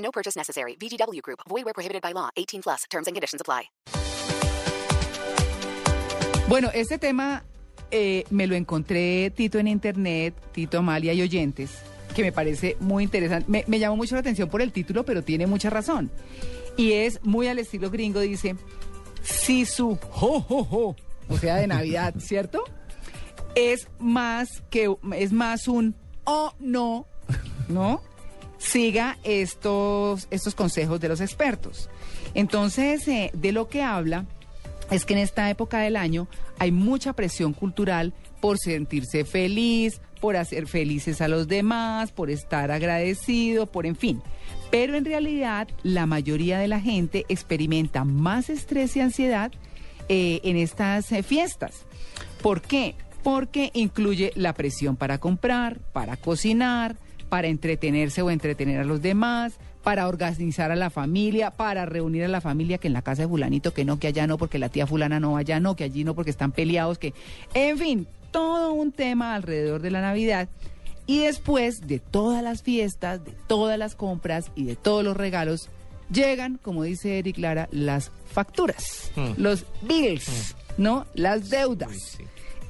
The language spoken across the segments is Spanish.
No purchase necessary. VGW Group. Void where prohibited by law. 18 plus. Terms and conditions apply. Bueno, este tema eh, me lo encontré, Tito, en internet, Tito Amalia y oyentes, que me parece muy interesante. Me, me llamó mucho la atención por el título, pero tiene mucha razón. Y es muy al estilo gringo, dice, si su ho, ho, ho, o sea, de Navidad, ¿cierto? Es más que, es más un oh no, ¿no? Siga estos, estos consejos de los expertos. Entonces, eh, de lo que habla es que en esta época del año hay mucha presión cultural por sentirse feliz, por hacer felices a los demás, por estar agradecido, por en fin. Pero en realidad la mayoría de la gente experimenta más estrés y ansiedad eh, en estas eh, fiestas. ¿Por qué? Porque incluye la presión para comprar, para cocinar, para entretenerse o entretener a los demás, para organizar a la familia, para reunir a la familia que en la casa de fulanito, que no, que allá no, porque la tía fulana no, allá no, que allí no, porque están peleados, que... En fin, todo un tema alrededor de la Navidad. Y después de todas las fiestas, de todas las compras y de todos los regalos, llegan, como dice Eric Lara, las facturas, los bills, ¿no? Las deudas.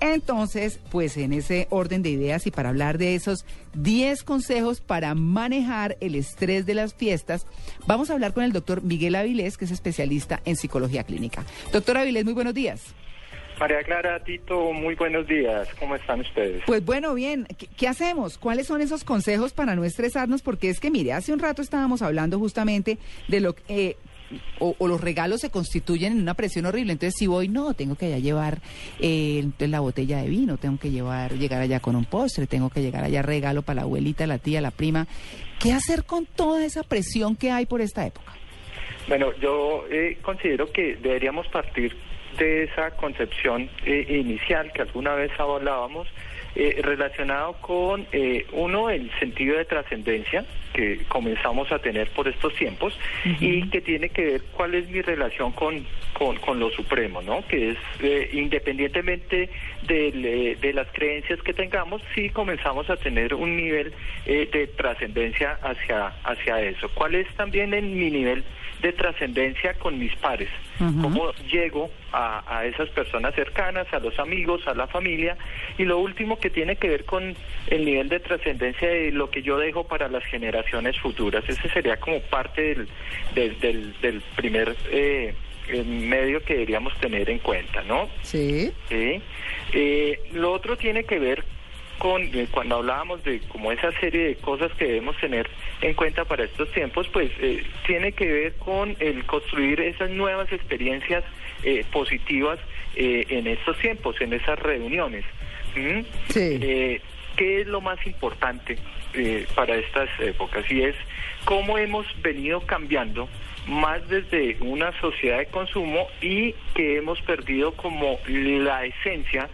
Entonces, pues en ese orden de ideas y para hablar de esos 10 consejos para manejar el estrés de las fiestas, vamos a hablar con el doctor Miguel Avilés, que es especialista en psicología clínica. Doctor Avilés, muy buenos días. María Clara, Tito, muy buenos días. ¿Cómo están ustedes? Pues bueno, bien. ¿Qué, qué hacemos? ¿Cuáles son esos consejos para no estresarnos? Porque es que, mire, hace un rato estábamos hablando justamente de lo que... Eh, o, los regalos se constituyen en una presión horrible. Entonces, si voy, no, tengo que allá llevar eh, la botella de vino, tengo que llevar, llegar allá con un postre, tengo que llegar allá regalo para la abuelita, la tía, la prima. ¿Qué hacer con toda esa presión que hay por esta época? Bueno, yo eh, considero que deberíamos partir de esa concepción eh, inicial que alguna vez hablábamos, eh, relacionado con, eh, uno, el sentido de trascendencia que comenzamos a tener por estos tiempos uh -huh. y que tiene que ver cuál es mi relación con, con, con lo supremo, ¿no? Que es, eh, independientemente de, de, las creencias que tengamos, sí comenzamos a tener un nivel eh, de trascendencia hacia, hacia eso. ¿Cuál es también en mi nivel de trascendencia con mis pares? Uh -huh. ¿Cómo llego a, a esas personas cercanas, a los amigos, a la familia? Y lo último que tiene que ver con el nivel de trascendencia de lo que yo dejo para las generaciones futuras. Ese sería como parte del, del, del, del primer eh, medio que deberíamos tener en cuenta, ¿no? Sí. sí. Eh, lo otro tiene que ver con eh, cuando hablábamos de como esa serie de cosas que debemos tener en cuenta para estos tiempos, pues eh, tiene que ver con el construir esas nuevas experiencias eh, positivas eh, en estos tiempos, en esas reuniones. ¿Mm? Sí. Eh, ¿Qué es lo más importante para estas épocas? Y es cómo hemos venido cambiando más desde una sociedad de consumo y que hemos perdido como la esencia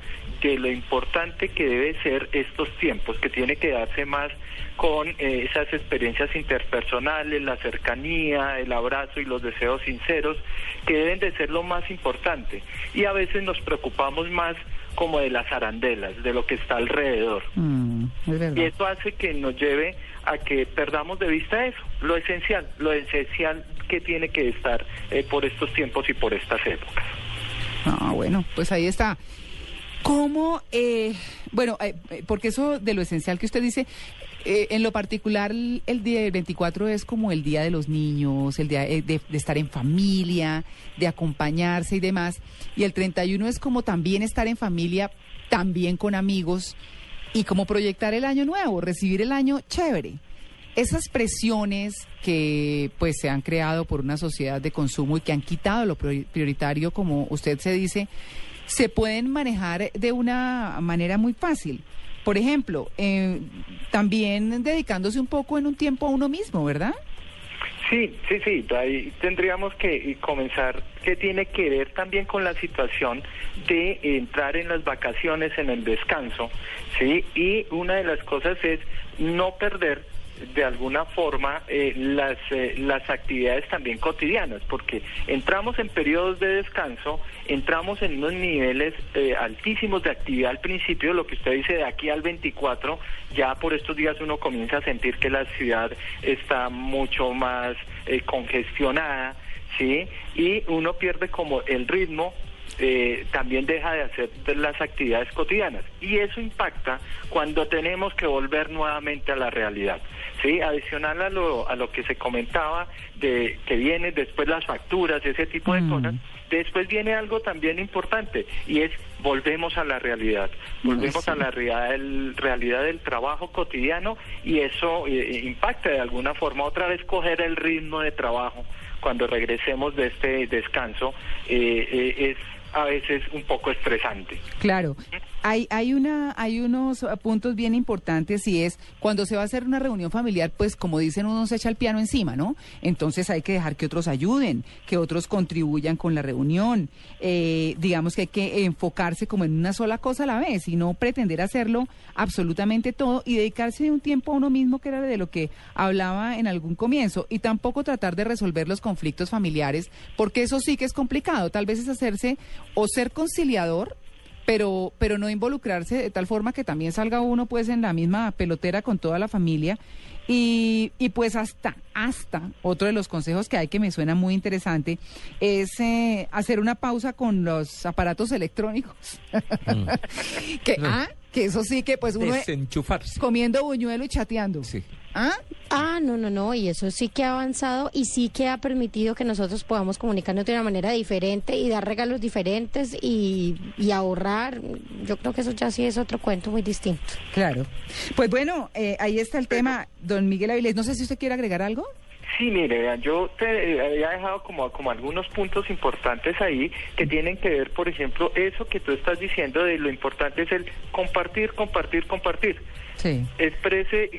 de lo importante que debe ser estos tiempos, que tiene que darse más con eh, esas experiencias interpersonales, la cercanía, el abrazo y los deseos sinceros, que deben de ser lo más importante. Y a veces nos preocupamos más como de las arandelas, de lo que está alrededor. Mm, y eso hace que nos lleve a que perdamos de vista eso, lo esencial, lo esencial que tiene que estar eh, por estos tiempos y por estas épocas. Ah, bueno, pues ahí está. ¿Cómo, eh, bueno, eh, porque eso de lo esencial que usted dice, eh, en lo particular el día del 24 es como el día de los niños, el día de, de, estar en familia, de acompañarse y demás, y el 31 es como también estar en familia, también con amigos, y como proyectar el año nuevo, recibir el año chévere. Esas presiones que pues se han creado por una sociedad de consumo y que han quitado lo prioritario, como usted se dice, se pueden manejar de una manera muy fácil. Por ejemplo, eh, también dedicándose un poco en un tiempo a uno mismo, ¿verdad? Sí, sí, sí, ahí tendríamos que eh, comenzar, que tiene que ver también con la situación de entrar en las vacaciones, en el descanso, ¿sí? Y una de las cosas es no perder de alguna forma eh, las, eh, las actividades también cotidianas, porque entramos en periodos de descanso, entramos en unos niveles eh, altísimos de actividad al principio, lo que usted dice de aquí al 24, ya por estos días uno comienza a sentir que la ciudad está mucho más congestionada, ¿sí? Y uno pierde como el ritmo eh, también deja de hacer las actividades cotidianas. Y eso impacta cuando tenemos que volver nuevamente a la realidad. ¿sí? Adicional a lo, a lo que se comentaba, de que viene después las facturas, ese tipo de cosas, después viene algo también importante y es volvemos a la realidad, volvemos a la realidad del, realidad del trabajo cotidiano y eso eh, impacta de alguna forma otra vez coger el ritmo de trabajo cuando regresemos de este descanso eh, eh, es a veces un poco estresante. Claro. Hay, hay, una, hay unos puntos bien importantes y es cuando se va a hacer una reunión familiar, pues como dicen, uno se echa el piano encima, ¿no? Entonces hay que dejar que otros ayuden, que otros contribuyan con la reunión. Eh, digamos que hay que enfocarse como en una sola cosa a la vez y no pretender hacerlo absolutamente todo y dedicarse un tiempo a uno mismo, que era de lo que hablaba en algún comienzo, y tampoco tratar de resolver los conflictos familiares, porque eso sí que es complicado. Tal vez es hacerse o ser conciliador pero, pero no involucrarse de tal forma que también salga uno pues en la misma pelotera con toda la familia. Y, y pues hasta, hasta, otro de los consejos que hay que me suena muy interesante, es eh, hacer una pausa con los aparatos electrónicos. Mm. que, ah, que eso sí que pues uno... Desenchufarse. Comiendo buñuelo y chateando. Sí. ¿Ah? Ah, no, no, no, y eso sí que ha avanzado y sí que ha permitido que nosotros podamos comunicarnos de una manera diferente y dar regalos diferentes y, y ahorrar. Yo creo que eso ya sí es otro cuento muy distinto. Claro. Pues bueno, eh, ahí está el tema, don Miguel Avilés. No sé si usted quiere agregar algo. Sí, mire, vean, yo te había dejado como, como algunos puntos importantes ahí que tienen que ver, por ejemplo, eso que tú estás diciendo de lo importante es el compartir, compartir, compartir. Sí. Exprese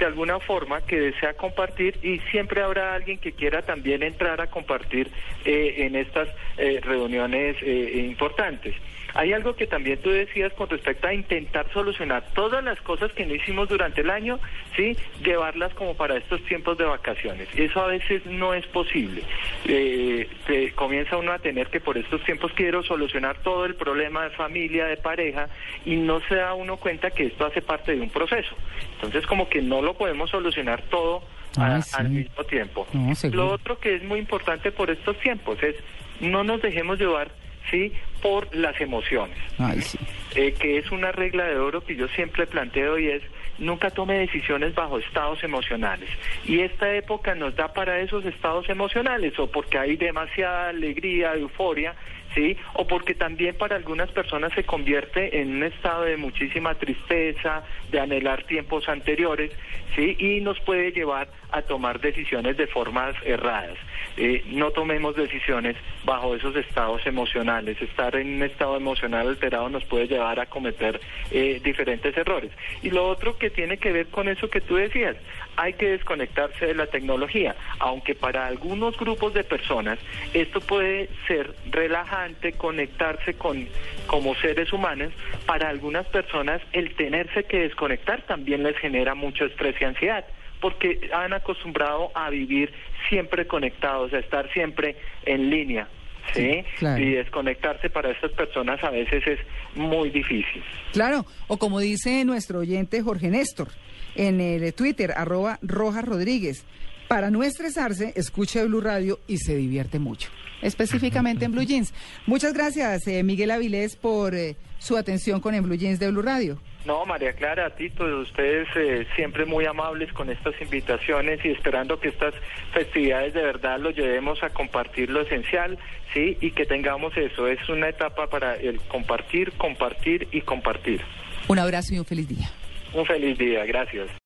de alguna forma que desea compartir y siempre habrá alguien que quiera también entrar a compartir eh, en estas eh, reuniones eh, importantes. Hay algo que también tú decías con respecto a intentar solucionar todas las cosas que no hicimos durante el año, ¿sí? Llevarlas como para estos tiempos de vacaciones. Eso a veces no es posible. Eh, comienza uno a tener que por estos tiempos quiero solucionar todo el problema de familia, de pareja, y no se da uno cuenta que esto hace parte de un proceso. Entonces como que no lo podemos solucionar todo Ah, al sí. mismo tiempo. No. Lo otro que es muy importante por estos tiempos es no nos dejemos llevar sí por las emociones Ay, sí. eh, que es una regla de oro que yo siempre planteo y es nunca tome decisiones bajo estados emocionales. Y esta época nos da para esos estados emocionales, o porque hay demasiada alegría, euforia, ¿sí? O porque también para algunas personas se convierte en un estado de muchísima tristeza, de anhelar tiempos anteriores, ¿sí? Y nos puede llevar a tomar decisiones de formas erradas. Eh, no tomemos decisiones bajo esos estados emocionales. Estar en un estado emocional alterado nos puede llevar a cometer eh, diferentes errores. Y lo otro que tiene que ver con eso que tú decías, hay que desconectarse de la tecnología, aunque para algunos grupos de personas esto puede ser relajante, conectarse con como seres humanos, para algunas personas el tenerse que desconectar también les genera mucho estrés y ansiedad porque han acostumbrado a vivir siempre conectados, a estar siempre en línea. ¿Sí? Claro. Y desconectarse para estas personas a veces es muy difícil. Claro, o como dice nuestro oyente Jorge Néstor en el Twitter, arroba Rojas Rodríguez, para no estresarse, escuche Blue Radio y se divierte mucho, específicamente en Blue Jeans. Muchas gracias, eh, Miguel Avilés, por eh, su atención con en Blue Jeans de Blue Radio. No, María Clara, a ti, todos ustedes eh, siempre muy amables con estas invitaciones y esperando que estas festividades de verdad lo llevemos a compartir lo esencial, ¿sí? Y que tengamos eso, es una etapa para el compartir, compartir y compartir. Un abrazo y un feliz día. Un feliz día, gracias.